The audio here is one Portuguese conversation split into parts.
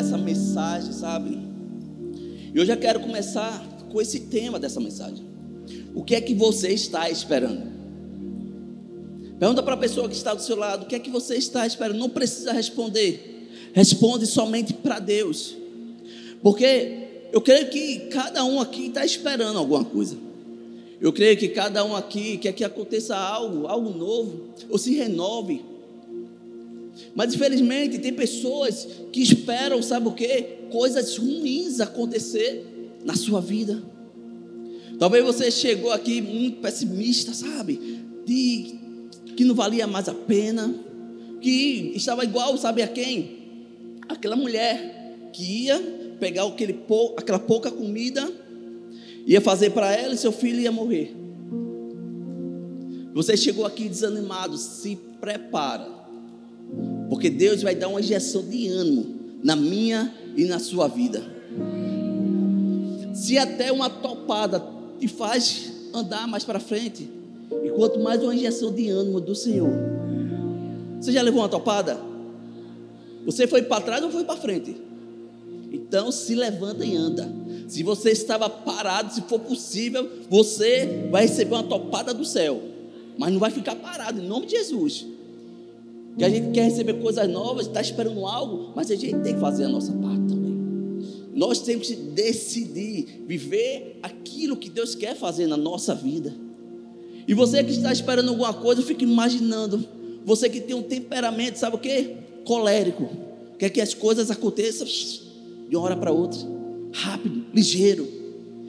essa mensagem, sabe? E eu já quero começar com esse tema dessa mensagem. O que é que você está esperando? Pergunta para a pessoa que está do seu lado: o que é que você está esperando? Não precisa responder. Responde somente para Deus. Porque eu creio que cada um aqui está esperando alguma coisa. Eu creio que cada um aqui quer que aconteça algo, algo novo, ou se renove. Mas infelizmente tem pessoas que esperam, sabe o que? Coisas ruins acontecer na sua vida. Talvez você chegou aqui muito pessimista, sabe? De que não valia mais a pena, que estava igual, sabe a quem? Aquela mulher que ia pegar aquele, aquela pouca comida, ia fazer para ela e seu filho ia morrer. Você chegou aqui desanimado, se prepara, porque Deus vai dar uma injeção de ânimo na minha e na sua vida. Se até uma topada te faz andar mais para frente, e quanto mais uma injeção de ânimo do Senhor. Você já levou uma topada? Você foi para trás ou foi para frente? Então se levanta e anda. Se você estava parado, se for possível, você vai receber uma topada do céu. Mas não vai ficar parado, em nome de Jesus. Que a gente quer receber coisas novas, está esperando algo, mas a gente tem que fazer a nossa parte também. Nós temos que decidir viver aquilo que Deus quer fazer na nossa vida. E você que está esperando alguma coisa, fica imaginando. Você que tem um temperamento, sabe o que? Colérico. Quer que as coisas aconteçam de uma hora para outra. Rápido, ligeiro.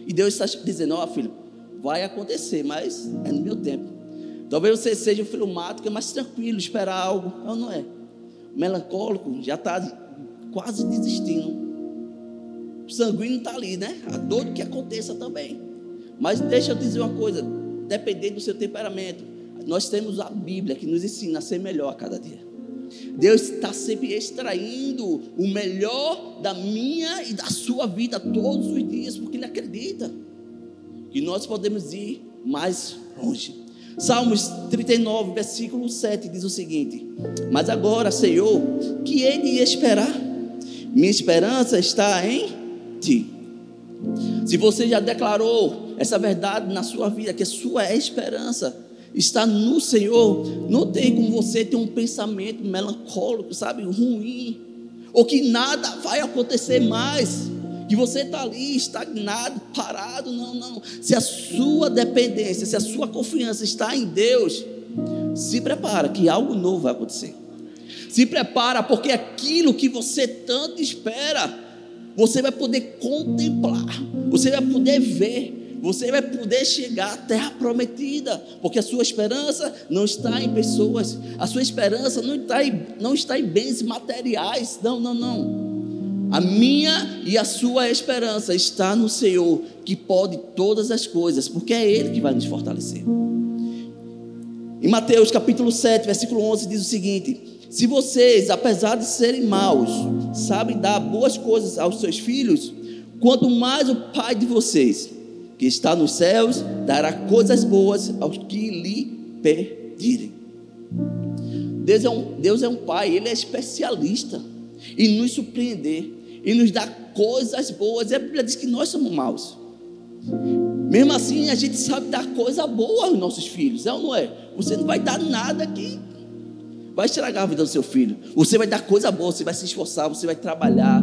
E Deus está dizendo: Ó oh, filho, vai acontecer, mas é no meu tempo. Talvez você seja filho mato, que é mais tranquilo esperar algo. Não, não é. O melancólico já está quase desistindo. O sanguíneo está ali, né? A dor que aconteça também. Mas deixa eu dizer uma coisa: dependendo do seu temperamento, nós temos a Bíblia que nos ensina a ser melhor a cada dia. Deus está sempre extraindo o melhor da minha e da sua vida todos os dias, porque Ele acredita que nós podemos ir mais longe. Salmos 39, versículo 7 diz o seguinte: Mas agora, Senhor, que Ele ia esperar? Minha esperança está em Ti. Se você já declarou essa verdade na sua vida, que a sua esperança está no Senhor, não tem como você ter um pensamento melancólico, sabe, ruim, ou que nada vai acontecer mais, que você está ali estagnado, parado, não, não. Se a sua dependência, se a sua confiança está em Deus, se prepara que algo novo vai acontecer. Se prepara porque aquilo que você tanto espera, você vai poder contemplar, você vai poder ver, você vai poder chegar à terra prometida, porque a sua esperança não está em pessoas, a sua esperança não está em, não está em bens materiais, não, não, não. A minha e a sua esperança está no Senhor, que pode todas as coisas, porque é Ele que vai nos fortalecer. Em Mateus capítulo 7, versículo 11, diz o seguinte: Se vocês, apesar de serem maus, sabem dar boas coisas aos seus filhos, quanto mais o Pai de vocês que está nos céus dará coisas boas aos que lhe pedirem. Deus é um, Deus é um Pai, Ele é especialista em nos surpreender, e nos dar coisas boas. E a Bíblia diz que nós somos maus. Mesmo assim, a gente sabe dar coisa boa aos nossos filhos, é ou não é? Você não vai dar nada que vai estragar a vida do seu filho. Você vai dar coisa boa, você vai se esforçar, você vai trabalhar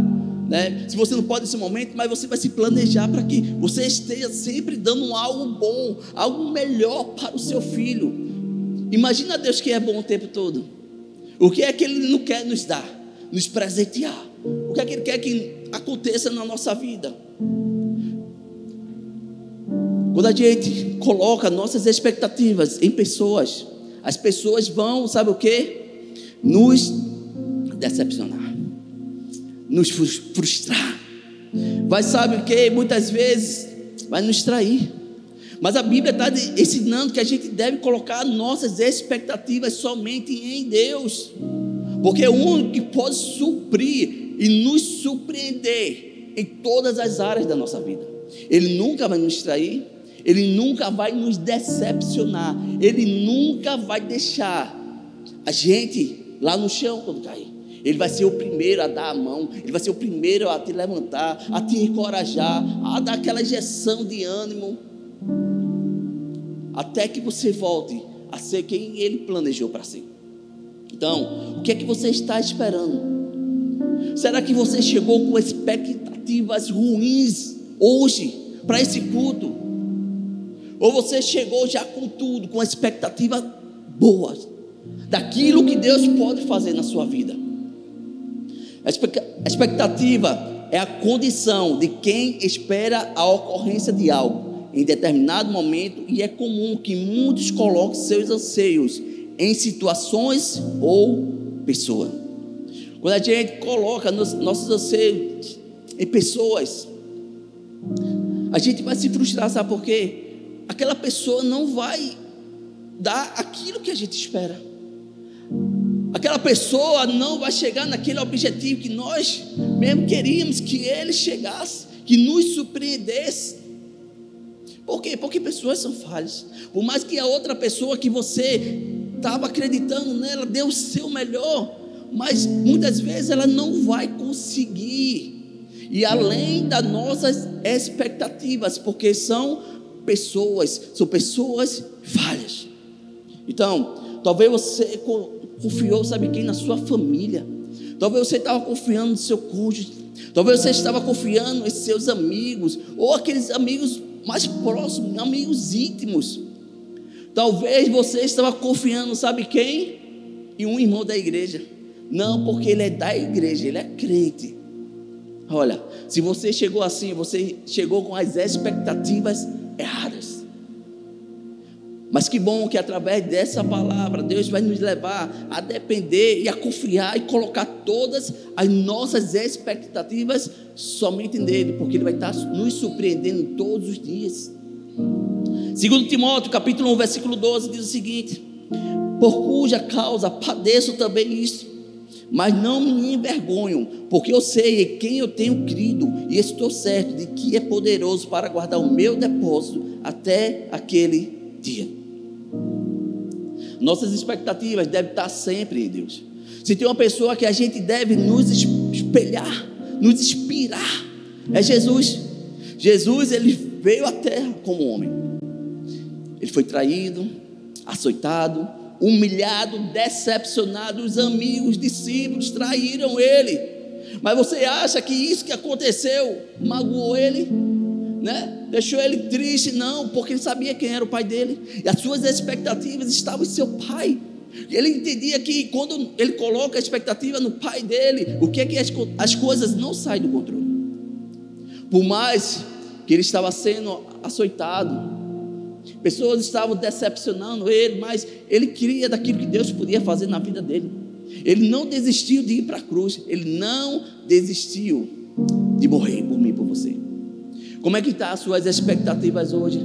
né? Se você não pode nesse momento, mas você vai se planejar para que você esteja sempre dando algo bom, algo melhor para o seu filho. Imagina Deus que é bom o tempo todo. O que é que Ele não quer nos dar? Nos presentear. O que é que Ele quer que aconteça na nossa vida? Quando a gente coloca nossas expectativas em pessoas, as pessoas vão, sabe o que? Nos decepcionar nos frustrar. Vai, sabe o que? Muitas vezes vai nos trair. Mas a Bíblia está ensinando que a gente deve colocar nossas expectativas somente em Deus, porque é o único que pode suprir e nos surpreender em todas as áreas da nossa vida. Ele nunca vai nos trair, ele nunca vai nos decepcionar, ele nunca vai deixar a gente lá no chão quando cair. Ele vai ser o primeiro a dar a mão, ele vai ser o primeiro a te levantar, a te encorajar, a dar aquela injeção de ânimo, até que você volte a ser quem ele planejou para ser. Então, o que é que você está esperando? Será que você chegou com expectativas ruins hoje para esse culto? Ou você chegou já com tudo, com expectativa boa daquilo que Deus pode fazer na sua vida? A expectativa é a condição de quem espera a ocorrência de algo em determinado momento e é comum que muitos coloquem seus anseios em situações ou pessoas. Quando a gente coloca nos, nossos anseios em pessoas, a gente vai se frustrar, sabe por quê? Aquela pessoa não vai dar aquilo que a gente espera. Aquela pessoa não vai chegar naquele objetivo que nós mesmo queríamos que ele chegasse, que nos surpreendesse. Por quê? Porque pessoas são falhas. Por mais que a outra pessoa que você estava acreditando nela dê o seu melhor, mas muitas vezes ela não vai conseguir. E além das nossas expectativas, porque são pessoas, são pessoas falhas. Então, talvez você confiou, sabe quem? Na sua família. Talvez você estava confiando no seu cônjuge. Talvez você estava confiando em seus amigos, ou aqueles amigos mais próximos, amigos íntimos. Talvez você estava confiando, sabe quem? Em um irmão da igreja. Não, porque ele é da igreja, ele é crente. Olha, se você chegou assim, você chegou com as expectativas erradas. Mas que bom que através dessa palavra Deus vai nos levar a depender e a confiar e colocar todas as nossas expectativas somente nele, porque ele vai estar nos surpreendendo todos os dias. Segundo Timóteo, capítulo 1, versículo 12 diz o seguinte: Por cuja causa padeço também isso, mas não me envergonho, porque eu sei em quem eu tenho crido e estou certo de que é poderoso para guardar o meu depósito até aquele dia. Nossas expectativas devem estar sempre em Deus. Se tem uma pessoa que a gente deve nos espelhar, nos inspirar, é Jesus. Jesus, ele veio à terra como homem. Ele foi traído, açoitado, humilhado, decepcionado. Os amigos, discípulos traíram ele. Mas você acha que isso que aconteceu magoou ele? Né? Deixou ele triste? Não, porque ele sabia quem era o pai dele. E as suas expectativas estavam em seu pai. E ele entendia que quando ele coloca a expectativa no pai dele, o que é que as, as coisas não saem do controle. Por mais que ele estava sendo açoitado, Pessoas estavam decepcionando ele, mas ele queria daquilo que Deus podia fazer na vida dele. Ele não desistiu de ir para a cruz. Ele não desistiu de morrer por mim, por você. Como é que estão tá as suas expectativas hoje?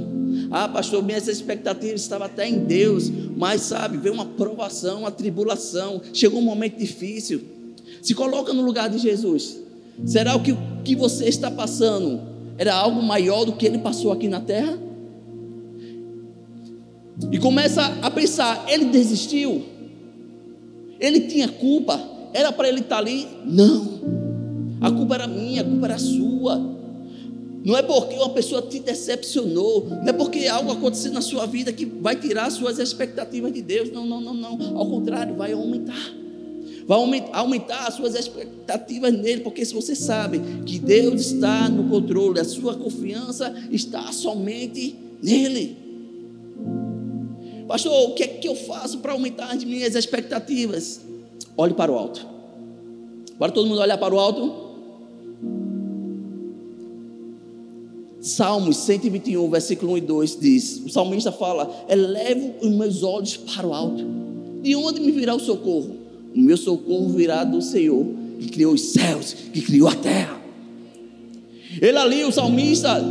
Ah, pastor, minhas expectativas estavam até em Deus, mas sabe, veio uma provação, uma tribulação, chegou um momento difícil. Se coloca no lugar de Jesus. Será que o que você está passando era algo maior do que ele passou aqui na terra? E começa a pensar: ele desistiu? Ele tinha culpa? Era para ele estar ali? Não. A culpa era minha, a culpa era sua. Não é porque uma pessoa te decepcionou, não é porque algo aconteceu na sua vida que vai tirar suas expectativas de Deus. Não, não, não, não. Ao contrário, vai aumentar. Vai aumentar as suas expectativas nele, porque se você sabe que Deus está no controle, a sua confiança está somente nele. Pastor, o que é que eu faço para aumentar as minhas expectativas? Olhe para o alto. Bora todo mundo olhar para o alto. Salmos 121, versículo 1 e 2 diz: O salmista fala: Elevo os meus olhos para o alto. De onde me virá o socorro? O meu socorro virá do Senhor, que criou os céus, que criou a terra. Ele ali, o salmista,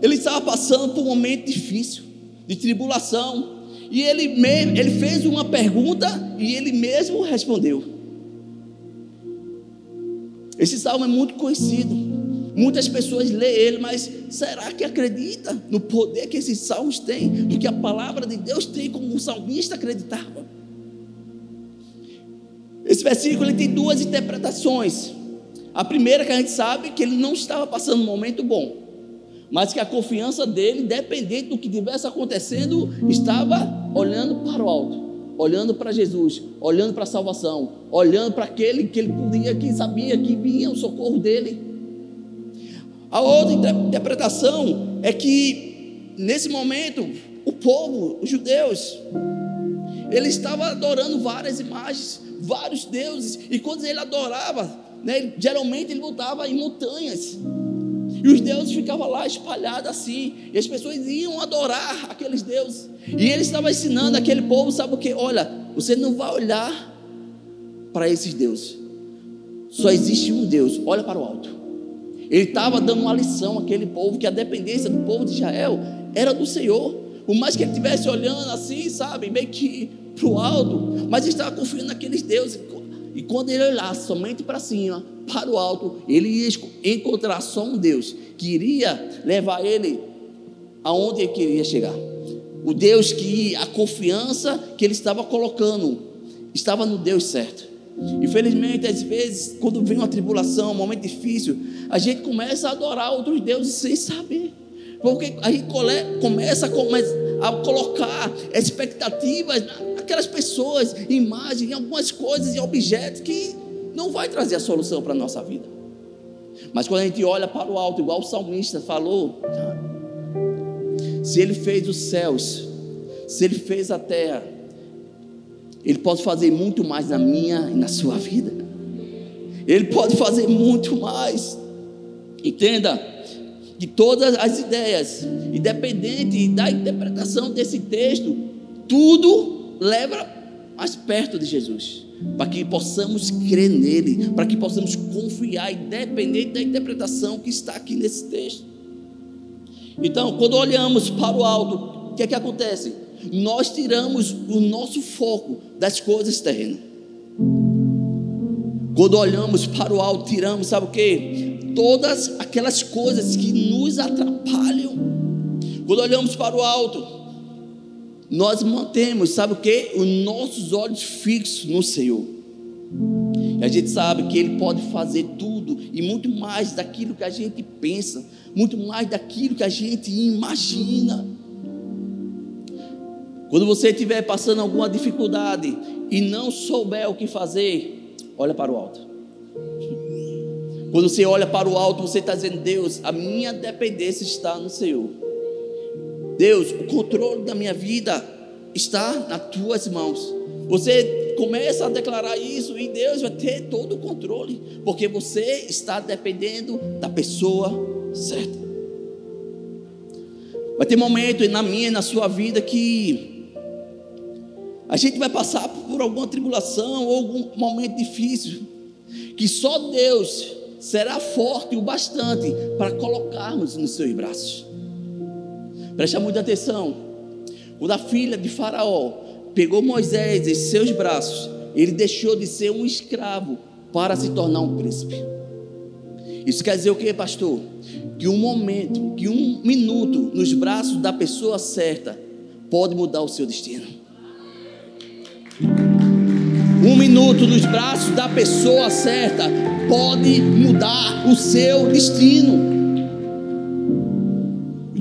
ele estava passando por um momento difícil, de tribulação, e ele, mesmo, ele fez uma pergunta e ele mesmo respondeu. Esse salmo é muito conhecido. Muitas pessoas lêem ele, mas será que acredita no poder que esses salmos têm? Do que a palavra de Deus tem, como o salmista acreditava? Esse versículo ele tem duas interpretações. A primeira que a gente sabe que ele não estava passando um momento bom, mas que a confiança dele, independente do que estivesse acontecendo, estava olhando para o alto, olhando para Jesus, olhando para a salvação, olhando para aquele que ele podia, que sabia que vinha o socorro dele. A outra interpretação é que nesse momento o povo, os judeus, ele estava adorando várias imagens, vários deuses, e quando ele adorava, né, geralmente ele lutava em montanhas. E os deuses ficavam lá espalhados assim. E as pessoas iam adorar aqueles deuses. E ele estava ensinando aquele povo, sabe o que? Olha, você não vai olhar para esses deuses. Só existe um Deus. Olha para o alto. Ele estava dando uma lição àquele povo que a dependência do povo de Israel era do Senhor. Por mais que ele estivesse olhando assim, sabe, meio que para o alto, mas ele estava confiando naqueles deuses. E quando ele olhasse somente para cima, para o alto, ele ia encontrar só um Deus que iria levar ele aonde ele queria chegar. O Deus que a confiança que ele estava colocando estava no Deus certo. Infelizmente, às vezes, quando vem uma tribulação, um momento difícil, a gente começa a adorar outros deuses sem saber. Porque aí começa a colocar expectativas naquelas pessoas, imagens, em algumas coisas e objetos que não vai trazer a solução para a nossa vida. Mas quando a gente olha para o alto, igual o salmista falou, se ele fez os céus, se ele fez a terra, ele pode fazer muito mais na minha e na sua vida. Ele pode fazer muito mais. Entenda que todas as ideias, independente da interpretação desse texto, tudo leva mais perto de Jesus para que possamos crer nele, para que possamos confiar, independente da interpretação que está aqui nesse texto. Então, quando olhamos para o alto, o que é que acontece? Nós tiramos o nosso foco das coisas terrenas. Quando olhamos para o alto, tiramos, sabe o que? Todas aquelas coisas que nos atrapalham. Quando olhamos para o alto, nós mantemos, sabe o que? Os nossos olhos fixos no Senhor. E a gente sabe que Ele pode fazer tudo e muito mais daquilo que a gente pensa, muito mais daquilo que a gente imagina. Quando você estiver passando alguma dificuldade e não souber o que fazer, olha para o alto. Quando você olha para o alto, você está dizendo: Deus, a minha dependência está no Senhor. Deus, o controle da minha vida está nas tuas mãos. Você começa a declarar isso e Deus vai ter todo o controle, porque você está dependendo da pessoa certa. Vai ter momento na minha e na sua vida que a gente vai passar por alguma tribulação ou algum momento difícil, que só Deus será forte o bastante para colocarmos nos seus braços. Presta muita atenção. Quando a filha de Faraó pegou Moisés em seus braços, ele deixou de ser um escravo para se tornar um príncipe. Isso quer dizer o que, pastor? Que um momento, que um minuto nos braços da pessoa certa pode mudar o seu destino. Um minuto nos braços da pessoa certa pode mudar o seu destino.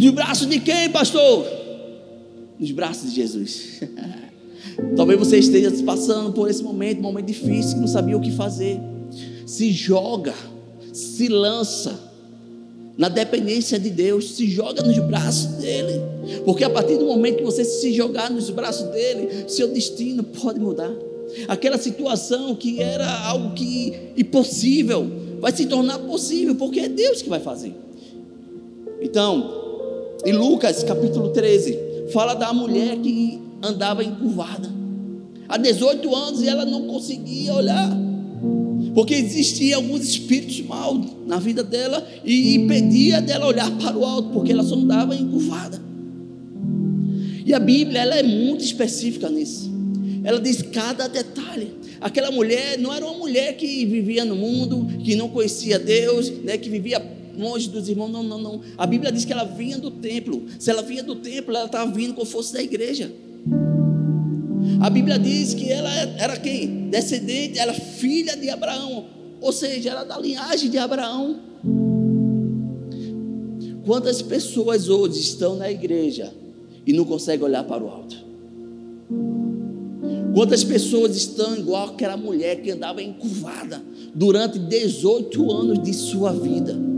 De braços de quem, pastor? Nos braços de Jesus. Talvez você esteja passando por esse momento, um momento difícil, que não sabia o que fazer. Se joga, se lança na dependência de Deus, se joga nos braços dele. Porque a partir do momento que você se jogar nos braços dele, seu destino pode mudar. Aquela situação que era algo que impossível vai se tornar possível, porque é Deus que vai fazer. Então, em Lucas capítulo 13, fala da mulher que andava encurvada. Há 18 anos e ela não conseguia olhar. Porque existiam alguns espíritos maus na vida dela e impedia dela olhar para o alto, porque ela só andava encurvada. E a Bíblia ela é muito específica nisso. Ela diz cada detalhe. Aquela mulher não era uma mulher que vivia no mundo, que não conhecia Deus, né, que vivia longe dos irmãos. Não, não, não. A Bíblia diz que ela vinha do templo. Se ela vinha do templo, ela estava vindo com força da igreja. A Bíblia diz que ela era quem? Descendente, era filha de Abraão. Ou seja, era da linhagem de Abraão. Quantas pessoas hoje estão na igreja e não conseguem olhar para o alto? Quantas pessoas estão igual aquela mulher que andava encurvada durante 18 anos de sua vida?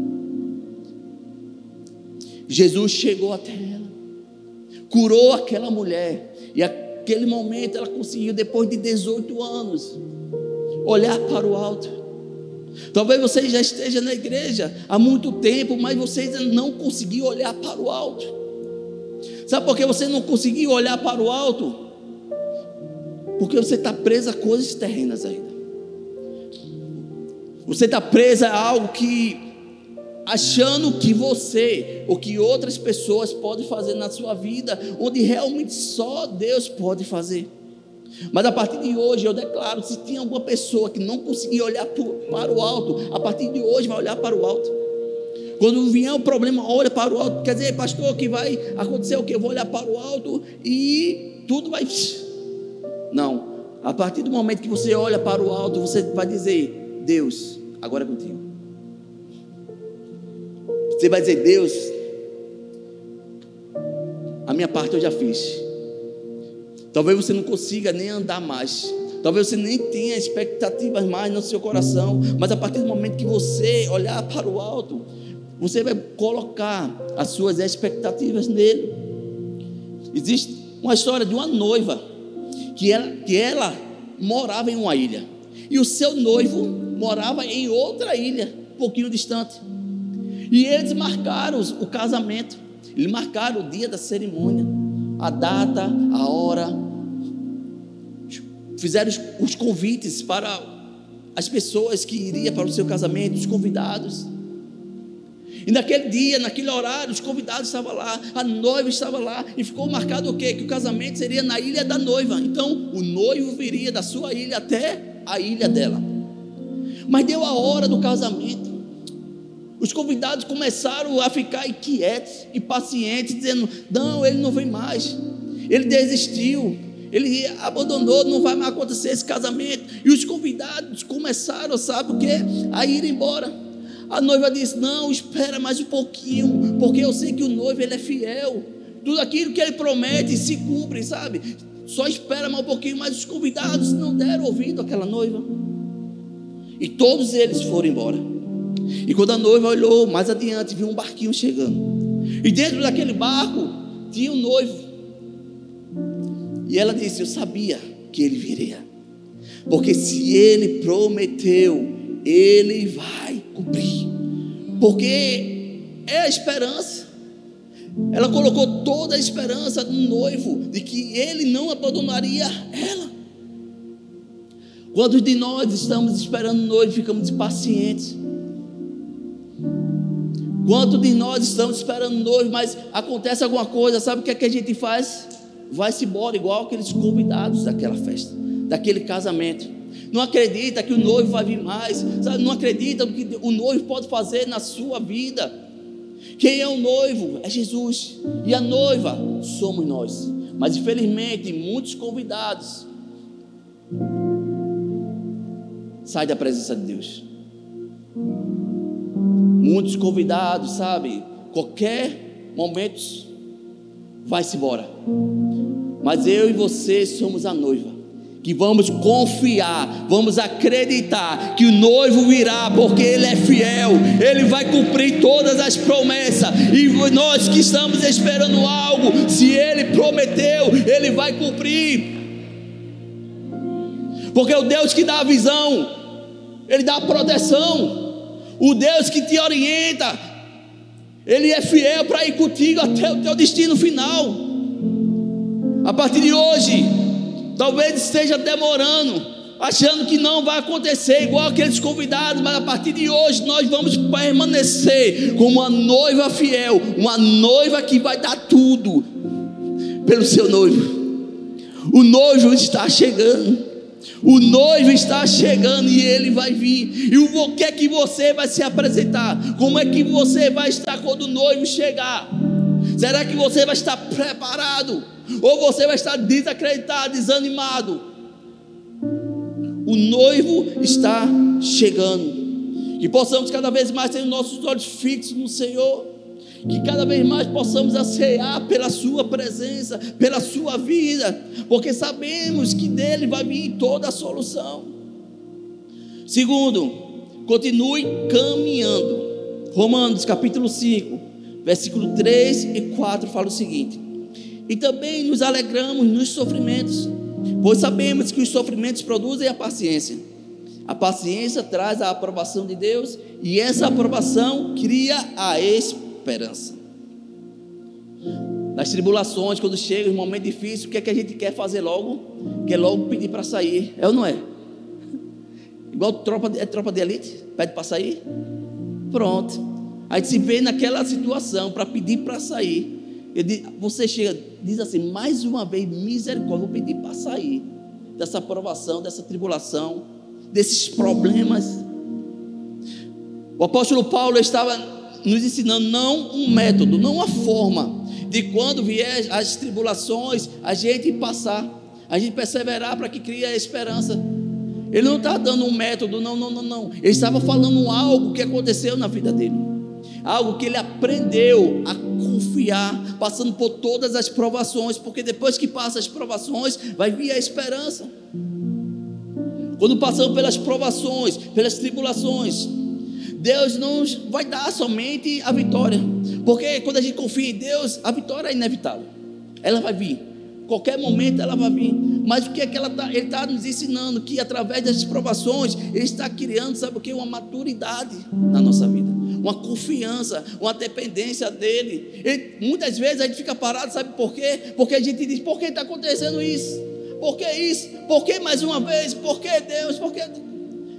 Jesus chegou até ela, curou aquela mulher, e aquele momento ela conseguiu, depois de 18 anos, olhar para o alto. Talvez você já esteja na igreja há muito tempo, mas você ainda não conseguiu olhar para o alto. Sabe por que você não conseguiu olhar para o alto? Porque você está preso a coisas terrenas ainda. Você está preso a algo que achando que você ou que outras pessoas podem fazer na sua vida, onde realmente só Deus pode fazer. Mas a partir de hoje eu declaro: se tem alguma pessoa que não conseguir olhar para o alto, a partir de hoje vai olhar para o alto. Quando vier um problema, olha para o alto. Quer dizer, pastor, que vai acontecer o que? Eu vou olhar para o alto e tudo vai. Não. A partir do momento que você olha para o alto, você vai dizer: Deus, agora é contigo. Você vai dizer: Deus, a minha parte eu já fiz. Talvez você não consiga nem andar mais. Talvez você nem tenha expectativas mais no seu coração. Mas a partir do momento que você olhar para o alto, você vai colocar as suas expectativas nele. Existe uma história de uma noiva que ela, que ela morava em uma ilha e o seu noivo morava em outra ilha, um pouquinho distante. E eles marcaram o casamento, eles marcaram o dia da cerimônia, a data, a hora, fizeram os convites para as pessoas que iriam para o seu casamento, os convidados. E naquele dia, naquele horário, os convidados estavam lá, a noiva estava lá, e ficou marcado o quê? Que o casamento seria na ilha da noiva. Então, o noivo viria da sua ilha até a ilha dela. Mas deu a hora do casamento. Os convidados começaram a ficar inquietos e pacientes, dizendo: Não, ele não vem mais. Ele desistiu. Ele abandonou, não vai mais acontecer esse casamento. E os convidados começaram, sabe o que? A ir embora. A noiva disse: Não, espera mais um pouquinho, porque eu sei que o noivo ele é fiel. Tudo aquilo que ele promete se cumpre, sabe? Só espera mais um pouquinho, mas os convidados não deram ouvido àquela noiva. E todos eles foram embora. E quando a noiva olhou mais adiante, viu um barquinho chegando. E dentro daquele barco tinha um noivo. E ela disse: Eu sabia que ele viria. Porque se ele prometeu, ele vai cumprir. Porque é a esperança. Ela colocou toda a esperança no noivo de que ele não abandonaria ela. Quantos de nós estamos esperando o noivo ficamos impacientes? Quanto de nós estamos esperando noivo, mas acontece alguma coisa, sabe o que, é que a gente faz? Vai-se embora, igual aqueles convidados daquela festa, daquele casamento. Não acredita que o noivo vai vir mais, sabe? não acredita no que o noivo pode fazer na sua vida. Quem é o noivo? É Jesus. E a noiva somos nós. Mas infelizmente, muitos convidados saem da presença de Deus muitos convidados, sabe? Qualquer momento vai-se embora. Mas eu e você somos a noiva. Que vamos confiar, vamos acreditar que o noivo virá, porque ele é fiel, ele vai cumprir todas as promessas. E nós que estamos esperando algo, se ele prometeu, ele vai cumprir. Porque o Deus que dá a visão, ele dá a proteção. O Deus que te orienta, Ele é fiel para ir contigo até o teu destino final. A partir de hoje, talvez esteja demorando, achando que não vai acontecer igual aqueles convidados, mas a partir de hoje nós vamos permanecer como uma noiva fiel, uma noiva que vai dar tudo pelo seu noivo. O noivo está chegando. O noivo está chegando e ele vai vir. E o que é que você vai se apresentar? Como é que você vai estar quando o noivo chegar? Será que você vai estar preparado? ou você vai estar desacreditado, desanimado. O noivo está chegando. Que possamos cada vez mais ter os nossos olhos fixos no Senhor. Que cada vez mais possamos aceiar pela Sua presença, pela Sua vida, porque sabemos que dele vai vir toda a solução. Segundo, continue caminhando. Romanos capítulo 5, versículo 3 e 4 fala o seguinte: E também nos alegramos nos sofrimentos, pois sabemos que os sofrimentos produzem a paciência. A paciência traz a aprovação de Deus, e essa aprovação cria a esperança. Nas tribulações, quando chega um momento difícil, o que é que a gente quer fazer logo? Quer logo pedir para sair, é ou não é? Igual tropa, é tropa de elite, pede para sair. Pronto. Aí se vê naquela situação para pedir para sair. Você chega, diz assim, mais uma vez, misericórdia, vou pedir para sair dessa aprovação, dessa tribulação, desses problemas. O apóstolo Paulo estava nos ensinando não um método, não uma forma de quando vier as tribulações, a gente passar, a gente perseverar para que crie a esperança. Ele não está dando um método, não, não, não, não. Ele estava falando algo que aconteceu na vida dele. Algo que ele aprendeu a confiar, passando por todas as provações, porque depois que passa as provações, vai vir a esperança. Quando passamos pelas provações, pelas tribulações, Deus não vai dar somente a vitória, porque quando a gente confia em Deus, a vitória é inevitável, ela vai vir. Qualquer momento ela vai vir. Mas o que é que tá, ele está nos ensinando? Que através das provações, ele está criando, sabe o que? Uma maturidade na nossa vida. Uma confiança, uma dependência dele. Ele, muitas vezes a gente fica parado, sabe por quê? Porque a gente diz, por que está acontecendo isso? Por que isso? Por que mais uma vez? Por que Deus? Por que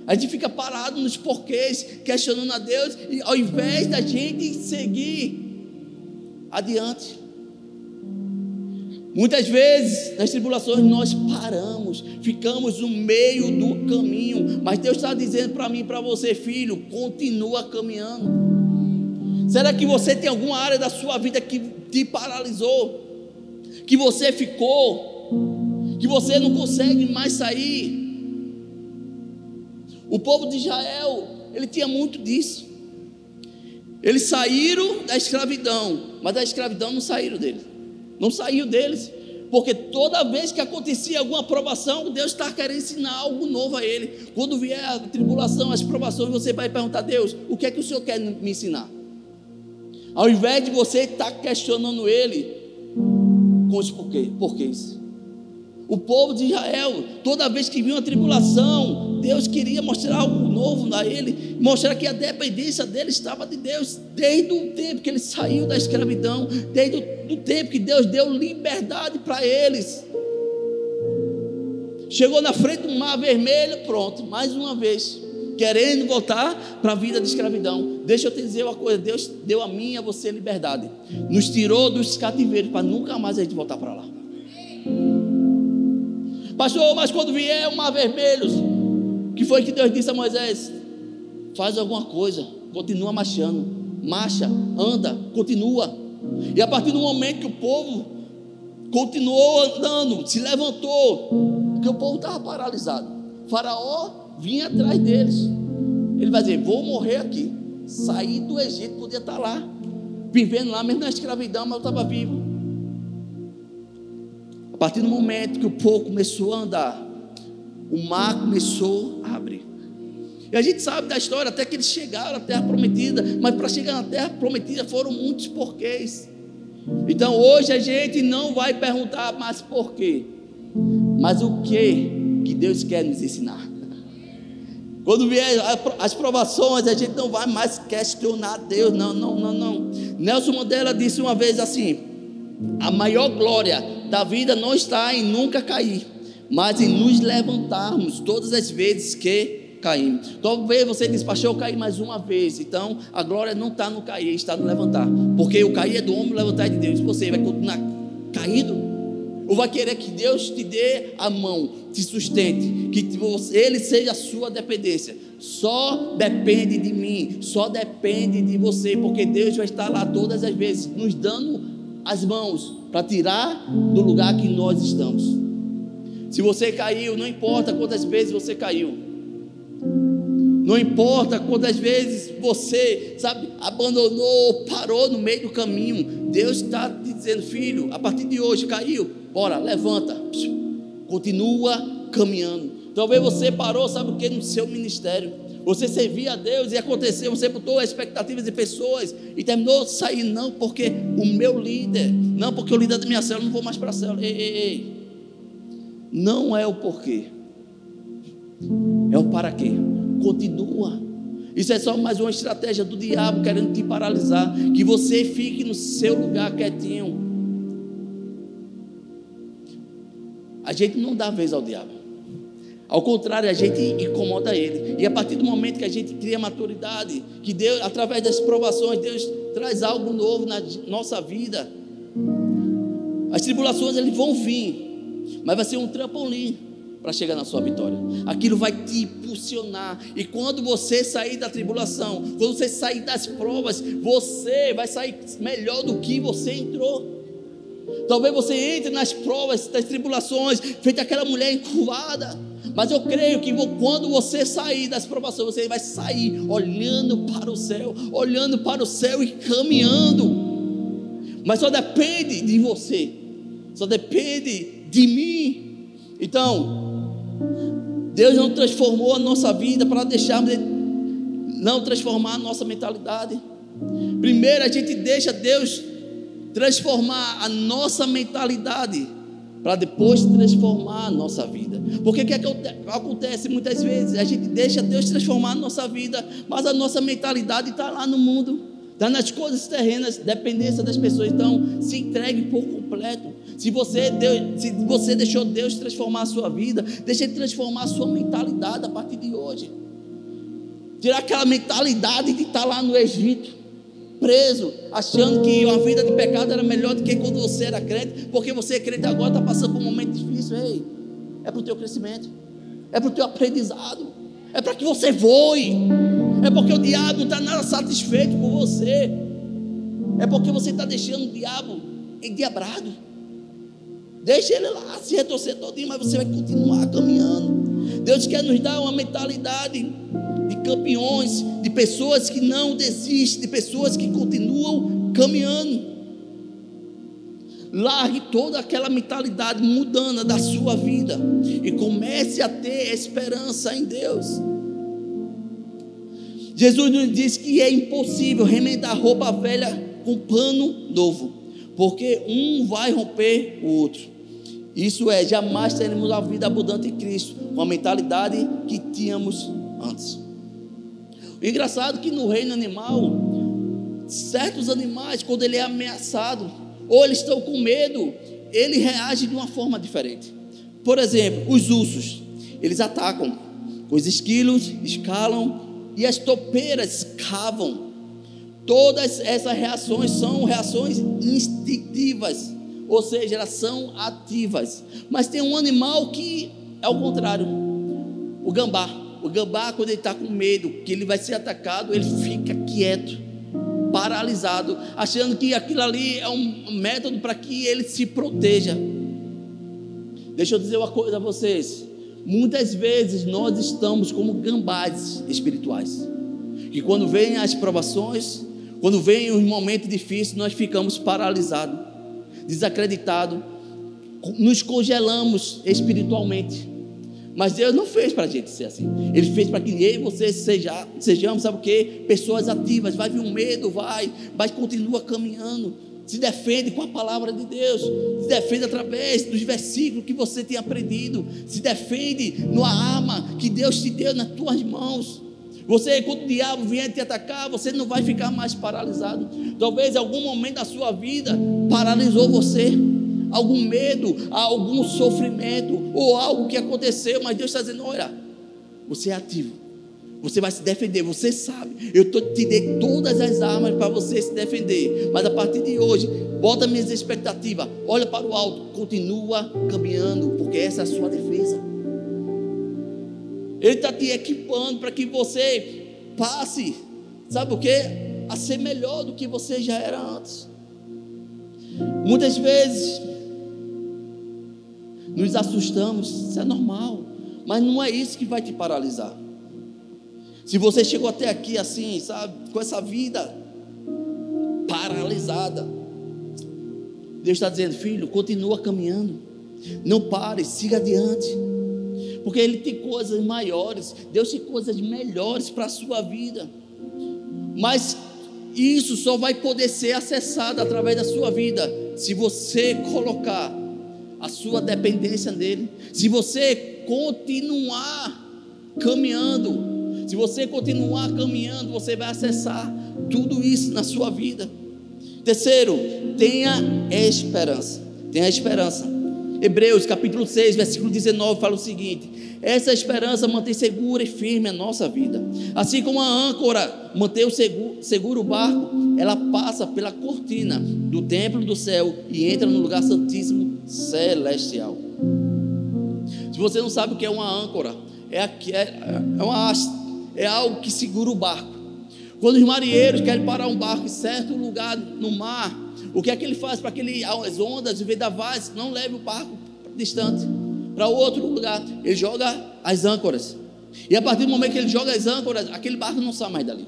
a gente fica parado nos porquês, questionando a Deus, e ao invés da gente seguir adiante. Muitas vezes, nas tribulações, nós paramos, ficamos no meio do caminho, mas Deus está dizendo para mim e para você, filho, continua caminhando. Será que você tem alguma área da sua vida que te paralisou? Que você ficou? Que você não consegue mais sair? O povo de Israel, ele tinha muito disso. Eles saíram da escravidão, mas da escravidão não saíram dele não saiu deles, porque toda vez que acontecia alguma provação, Deus está querendo ensinar algo novo a ele. Quando vier a tribulação, as provações, você vai perguntar a Deus: o que é que o Senhor quer me ensinar? Ao invés de você estar questionando ele com os porquê, porquês. O povo de Israel, toda vez que vinha uma tribulação, Deus queria mostrar algo novo a ele, mostrar que a dependência dele estava de Deus, desde o tempo que ele saiu da escravidão, desde o tempo que Deus deu liberdade para eles. Chegou na frente do mar vermelho, pronto, mais uma vez, querendo voltar para a vida de escravidão. Deixa eu te dizer uma coisa: Deus deu a mim e a você liberdade, nos tirou dos cativeiros para nunca mais a gente voltar para lá. Pastor, mas quando vier o mar vermelho, que foi que Deus disse a Moisés? Faz alguma coisa, continua marchando, marcha, anda, continua. E a partir do momento que o povo continuou andando, se levantou, porque o povo estava paralisado. Faraó vinha atrás deles. Ele vai dizer: Vou morrer aqui. Saí do Egito, podia estar lá, vivendo lá, mesmo na escravidão, mas eu estava vivo. A partir do momento que o povo começou a andar, o mar começou a abrir. E a gente sabe da história até que eles chegaram à terra prometida, mas para chegar na terra prometida foram muitos porquês. Então hoje a gente não vai perguntar mais porquê, mas o que que Deus quer nos ensinar. Quando vier as provações, a gente não vai mais questionar Deus, não, não, não, não. Nelson Mandela disse uma vez assim: a maior glória da vida não está em nunca cair, mas em nos levantarmos todas as vezes que caímos. Talvez você diz, pastor, eu caí mais uma vez. Então a glória não está no cair, está no levantar. Porque o cair é do homem, o levantar é de Deus. Você vai continuar caído? Ou vai querer que Deus te dê a mão, te sustente, que Ele seja a sua dependência. Só depende de mim, só depende de você, porque Deus vai estar lá todas as vezes, nos dando as mãos para tirar do lugar que nós estamos. Se você caiu, não importa quantas vezes você caiu. Não importa quantas vezes você, sabe, abandonou, parou no meio do caminho. Deus está te dizendo, filho, a partir de hoje caiu, bora, levanta, continua caminhando. Talvez você parou, sabe o que, no seu ministério. Você servia a Deus e aconteceu, você botou expectativas de pessoas e terminou saindo, não porque o meu líder, não porque o líder da minha célula, não vou mais para a célula. Ei, ei, ei. Não é o porquê, é o para quê continua. Isso é só mais uma estratégia do diabo querendo te paralisar. Que você fique no seu lugar quietinho. A gente não dá vez ao diabo. Ao contrário, a gente incomoda ele. E a partir do momento que a gente cria maturidade, que Deus, através das provações, Deus traz algo novo na nossa vida. As tribulações eles vão vir, mas vai ser um trampolim para chegar na sua vitória. Aquilo vai te impulsionar. E quando você sair da tribulação, quando você sair das provas, você vai sair melhor do que você entrou. Talvez você entre nas provas, das tribulações, feita aquela mulher encurvada. Mas eu creio que quando você sair das provações, você vai sair olhando para o céu, olhando para o céu e caminhando. Mas só depende de você, só depende de mim. Então, Deus não transformou a nossa vida para deixarmos não transformar a nossa mentalidade. Primeiro a gente deixa Deus transformar a nossa mentalidade para depois transformar a nossa vida. Porque o que, é que acontece muitas vezes? A gente deixa Deus transformar a nossa vida, mas a nossa mentalidade está lá no mundo, está nas coisas terrenas, dependência das pessoas. Então, se entregue por completo. Se você, se você deixou Deus transformar a sua vida, deixe Ele transformar a sua mentalidade a partir de hoje. Tirar aquela mentalidade de estar lá no Egito, preso, achando que uma vida de pecado era melhor do que quando você era crente, porque você é crente agora, está passando por um momento difícil. Ei, é para o teu crescimento, é para o teu aprendizado, é para que você voe, é porque o diabo não está nada satisfeito com você, é porque você está deixando o diabo endiabrado. Deixa ele lá se retorcer todinho, mas você vai continuar caminhando. Deus quer nos dar uma mentalidade de campeões, de pessoas que não desistem, de pessoas que continuam caminhando. Largue toda aquela mentalidade mudando da sua vida e comece a ter esperança em Deus. Jesus nos diz que é impossível remendar roupa velha com pano novo, porque um vai romper o outro. Isso é, jamais teremos a vida abundante em Cristo, com a mentalidade que tínhamos antes. O engraçado é que no reino animal, certos animais, quando ele é ameaçado, ou eles estão com medo, ele reage de uma forma diferente. Por exemplo, os ursos, eles atacam, os esquilos escalam e as topeiras cavam. Todas essas reações são reações instintivas ou seja, elas são ativas. Mas tem um animal que é o contrário, o gambá. O gambá, quando ele está com medo que ele vai ser atacado, ele fica quieto, paralisado, achando que aquilo ali é um método para que ele se proteja. Deixa eu dizer uma coisa a vocês. Muitas vezes nós estamos como gambás espirituais. E quando vêm as provações, quando vêm os momentos difíceis, nós ficamos paralisados desacreditado, nos congelamos espiritualmente. Mas Deus não fez para a gente ser assim. Ele fez para que eu e você seja, sejamos, sabe o que? Pessoas ativas. Vai vir um medo, vai, mas continua caminhando. Se defende com a palavra de Deus. Se defende através dos versículos que você tem aprendido. Se defende na arma que Deus te deu nas tuas mãos. Você, quando o diabo vier te atacar, você não vai ficar mais paralisado. Talvez algum momento da sua vida paralisou você. Algum medo, algum sofrimento, ou algo que aconteceu, mas Deus está dizendo: olha, você é ativo. Você vai se defender, você sabe. Eu tô, te dei todas as armas para você se defender. Mas a partir de hoje, bota minhas expectativas. Olha para o alto, continua caminhando, porque essa é a sua defesa. Ele está te equipando para que você passe, sabe o que? A ser melhor do que você já era antes. Muitas vezes nos assustamos, isso é normal, mas não é isso que vai te paralisar. Se você chegou até aqui assim, sabe, com essa vida paralisada, Deus está dizendo, filho, continua caminhando, não pare, siga adiante, porque Ele tem coisas maiores, Deus tem coisas melhores para a sua vida, mas isso só vai poder ser acessado através da sua vida, se você colocar a sua dependência nele, se você continuar caminhando, se você continuar caminhando, você vai acessar tudo isso na sua vida. Terceiro, tenha esperança. Tenha esperança. Hebreus capítulo 6, versículo 19 fala o seguinte: Essa esperança mantém segura e firme a nossa vida. Assim como a âncora mantém o seguro, seguro o barco, ela passa pela cortina do templo do céu e entra no lugar santíssimo celestial. Se você não sabe o que é uma âncora, é, é, é uma é algo que segura o barco. Quando os marinheiros querem parar um barco em certo lugar no mar, o que é que ele faz para que as ondas vendavais não leve o barco distante para outro lugar? Ele joga as âncoras. E a partir do momento que ele joga as âncoras, aquele barco não sai mais dali.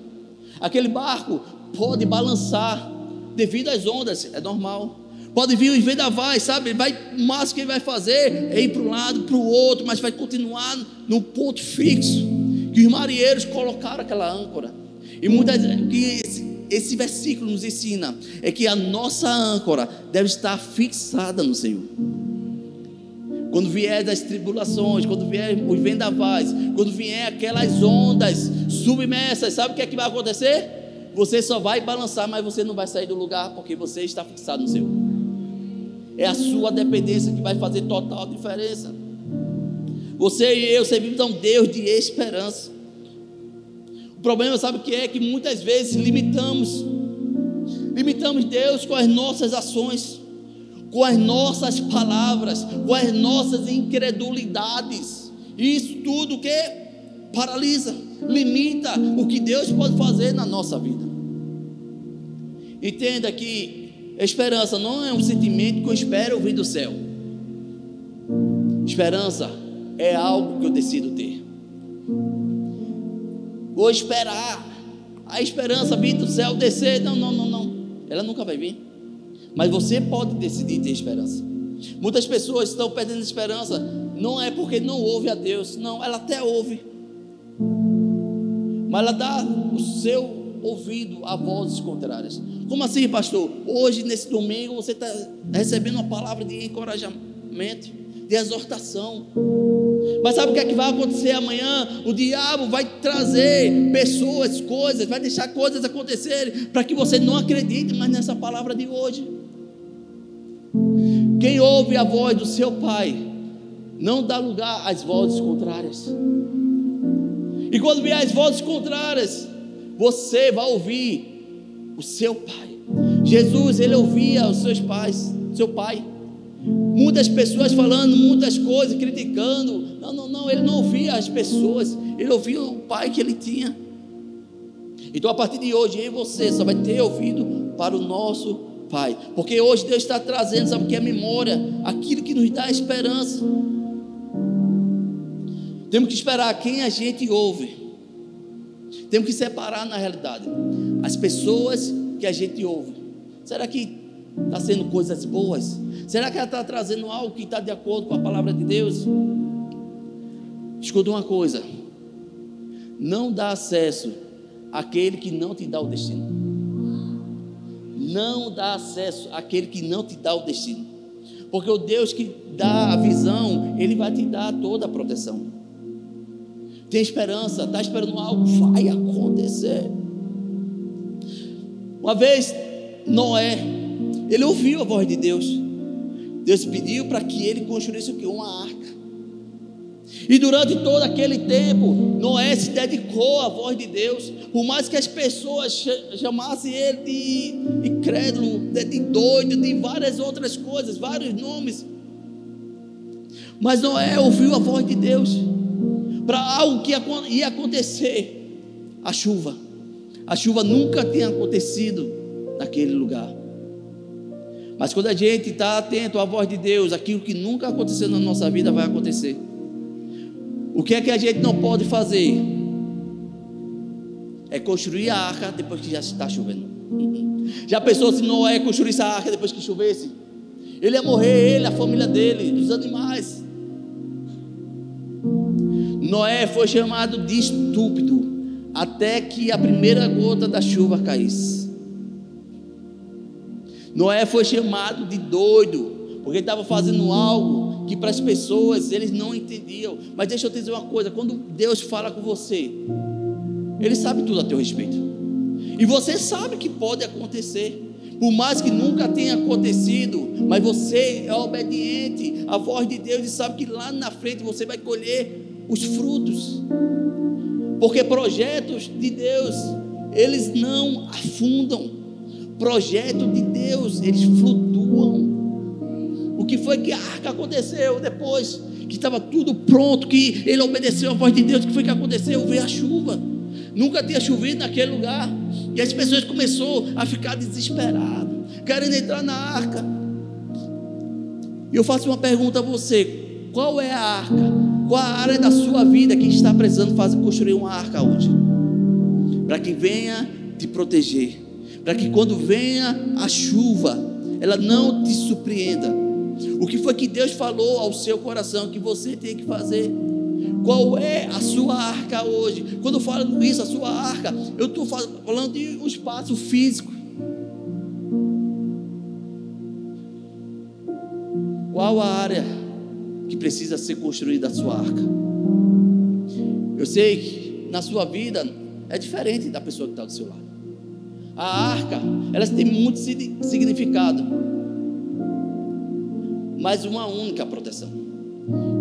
Aquele barco pode balançar devido às ondas, é normal. Pode vir os vendavais, sabe? Vai, o máximo que ele vai fazer é ir para um lado, para o outro, mas vai continuar no ponto fixo que os marinheiros colocaram aquela âncora. E muitas que esse, versículo nos ensina é que a nossa âncora deve estar fixada no Senhor. Quando vier das tribulações, quando vier os vendavais, quando vier aquelas ondas submersas, sabe o que é que vai acontecer? Você só vai balançar, mas você não vai sair do lugar porque você está fixado no Senhor. É a sua dependência que vai fazer total diferença. Você e eu servimos a um Deus de esperança. Problema, sabe o que é? Que muitas vezes limitamos, limitamos Deus com as nossas ações, com as nossas palavras, com as nossas incredulidades. Isso tudo que paralisa, limita o que Deus pode fazer na nossa vida. Entenda que esperança não é um sentimento que eu espero vir do céu. Esperança é algo que eu decido ter. Vou esperar a esperança vir do céu descer. Não, não, não, não. Ela nunca vai vir. Mas você pode decidir ter esperança. Muitas pessoas estão perdendo esperança. Não é porque não ouve a Deus. Não, ela até ouve. Mas ela dá o seu ouvido a vozes contrárias. Como assim, pastor? Hoje, nesse domingo, você está recebendo uma palavra de encorajamento, de exortação. Mas sabe o que é que vai acontecer amanhã? O diabo vai trazer pessoas, coisas, vai deixar coisas acontecerem para que você não acredite mais nessa palavra de hoje. Quem ouve a voz do seu pai não dá lugar às vozes contrárias. E quando vier as vozes contrárias, você vai ouvir o seu pai. Jesus, ele ouvia os seus pais, seu pai. Muitas pessoas falando muitas coisas, criticando. Não, não, não, ele não ouvia as pessoas, ele ouvia o pai que ele tinha. Então, a partir de hoje, eu e você só vai ter ouvido para o nosso Pai, porque hoje Deus está trazendo, sabe o que é memória? Aquilo que nos dá esperança. Temos que esperar quem a gente ouve. Temos que separar na realidade as pessoas que a gente ouve. Será que está sendo coisas boas? Será que ela está trazendo algo que está de acordo com a palavra de Deus? Escuta uma coisa: não dá acesso àquele que não te dá o destino. Não dá acesso àquele que não te dá o destino. Porque o Deus que dá a visão, Ele vai te dar toda a proteção. Tem esperança, está esperando algo, vai acontecer. Uma vez, Noé, ele ouviu a voz de Deus. Deus pediu para que ele construísse o que? Uma arca. E durante todo aquele tempo, Noé se dedicou à voz de Deus, por mais que as pessoas chamassem ele de incrédulo, de doido, de várias outras coisas, vários nomes. Mas Noé ouviu a voz de Deus para algo que ia acontecer: a chuva. A chuva nunca tinha acontecido naquele lugar. Mas quando a gente está atento à voz de Deus, aquilo que nunca aconteceu na nossa vida vai acontecer. O que é que a gente não pode fazer? É construir a arca depois que já está chovendo. Já pensou se Noé construísse a arca depois que chovesse? Ele ia morrer, ele, a família dele, os animais. Noé foi chamado de estúpido até que a primeira gota da chuva caísse. Noé foi chamado de doido, porque estava fazendo algo que para as pessoas eles não entendiam. Mas deixa eu te dizer uma coisa: quando Deus fala com você, Ele sabe tudo a teu respeito, e você sabe que pode acontecer. Por mais que nunca tenha acontecido, mas você é obediente à voz de Deus e sabe que lá na frente você vai colher os frutos. Porque projetos de Deus, eles não afundam. Projeto de Deus, eles flutuam. O que foi que a arca aconteceu depois que estava tudo pronto, que ele obedeceu a voz de Deus, o que foi que aconteceu? Veio a chuva. Nunca tinha chovido naquele lugar. E as pessoas começaram a ficar desesperadas, querendo entrar na arca. E eu faço uma pergunta a você: qual é a arca qual a área da sua vida que está precisando fazer construir uma arca hoje? Para que venha te proteger, para que quando venha a chuva, ela não te surpreenda. O que foi que Deus falou ao seu coração que você tem que fazer? Qual é a sua arca hoje? Quando eu falo isso, a sua arca, eu estou falando de um espaço físico. Qual a área que precisa ser construída a sua arca. Eu sei que na sua vida é diferente da pessoa que está do seu lado. A arca, ela tem muito significado, mas uma única proteção.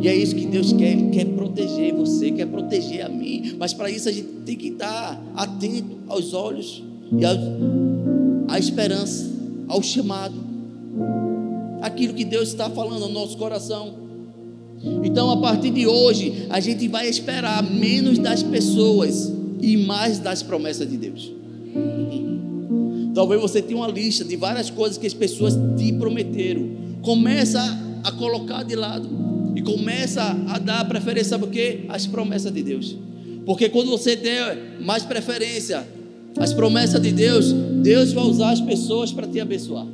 E é isso que Deus quer, quer proteger você, quer proteger a mim. Mas para isso a gente tem que estar atento aos olhos e à esperança, ao chamado, aquilo que Deus está falando no nosso coração. Então, a partir de hoje, a gente vai esperar menos das pessoas e mais das promessas de Deus. Talvez você tenha uma lista de várias coisas que as pessoas te prometeram. Começa a colocar de lado e começa a dar preferência, sabe quê? As promessas de Deus. Porque quando você der mais preferência às promessas de Deus, Deus vai usar as pessoas para te abençoar.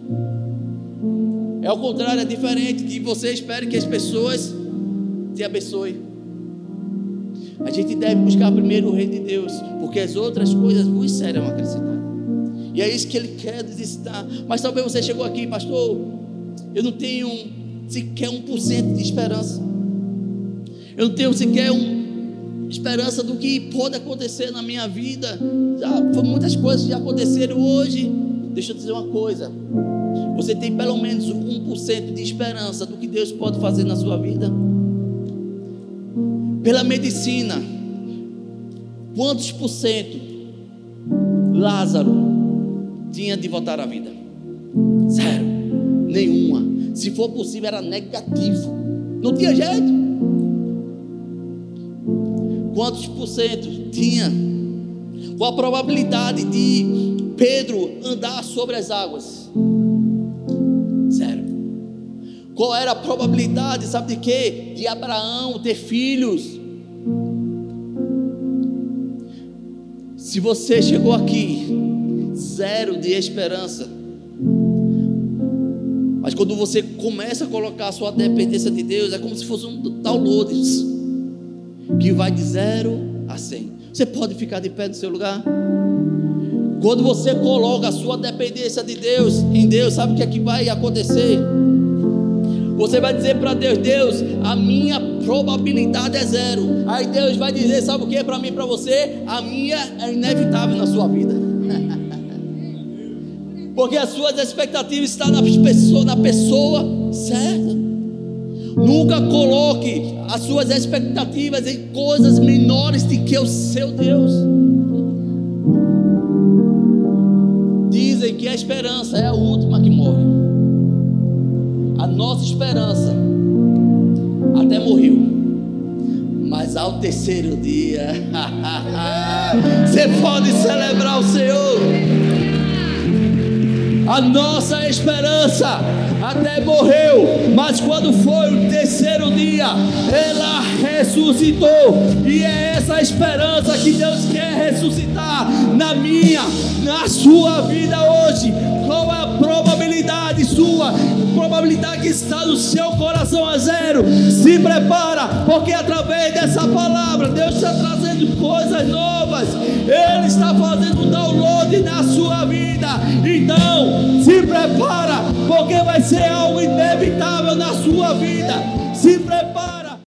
É o contrário, é diferente que você espere que as pessoas te abençoe. A gente deve buscar primeiro o reino de Deus, porque as outras coisas vos serão acrescentadas. E é isso que Ele quer visitar. Mas talvez você chegou aqui, pastor, eu não tenho sequer um por cento de esperança. Eu não tenho sequer um esperança do que pode acontecer na minha vida. Já, muitas coisas já aconteceram hoje. Deixa eu dizer uma coisa. Você tem pelo menos um por cento de esperança do que Deus pode fazer na sua vida pela medicina, quantos por cento Lázaro tinha de voltar à vida? Zero, nenhuma. Se for possível, era negativo. Não tinha jeito. Quantos por cento tinha? Qual a probabilidade de Pedro andar sobre as águas? Zero. Qual era a probabilidade, sabe de quê? De Abraão ter filhos. Se você chegou aqui, zero de esperança. Mas quando você começa a colocar a sua dependência de Deus, é como se fosse um download que vai de zero a cem. Você pode ficar de pé no seu lugar? Quando você coloca a sua dependência de Deus em Deus, sabe o que é que vai acontecer? Você vai dizer para Deus: Deus, a minha probabilidade é zero. Aí Deus vai dizer: Sabe o que é para mim e para você? A minha é inevitável na sua vida. Porque as suas expectativas estão na pessoa, na pessoa certa. Nunca coloque as suas expectativas em coisas menores do que o seu Deus. Dizem que a esperança é a última que morre a nossa esperança até morreu. Mas ao terceiro dia, você pode celebrar o Senhor. A nossa esperança até morreu, mas quando foi o terceiro dia, ela ressuscitou. E é essa esperança que Deus quer ressuscitar na minha, na sua vida hoje. Qual é a probabilidade sua? Probabilidade que está no seu coração a zero. Se prepara, porque através dessa palavra Deus está trazendo coisas novas. Ele está fazendo download na sua vida. Então, se prepara, porque vai ser algo inevitável na sua vida.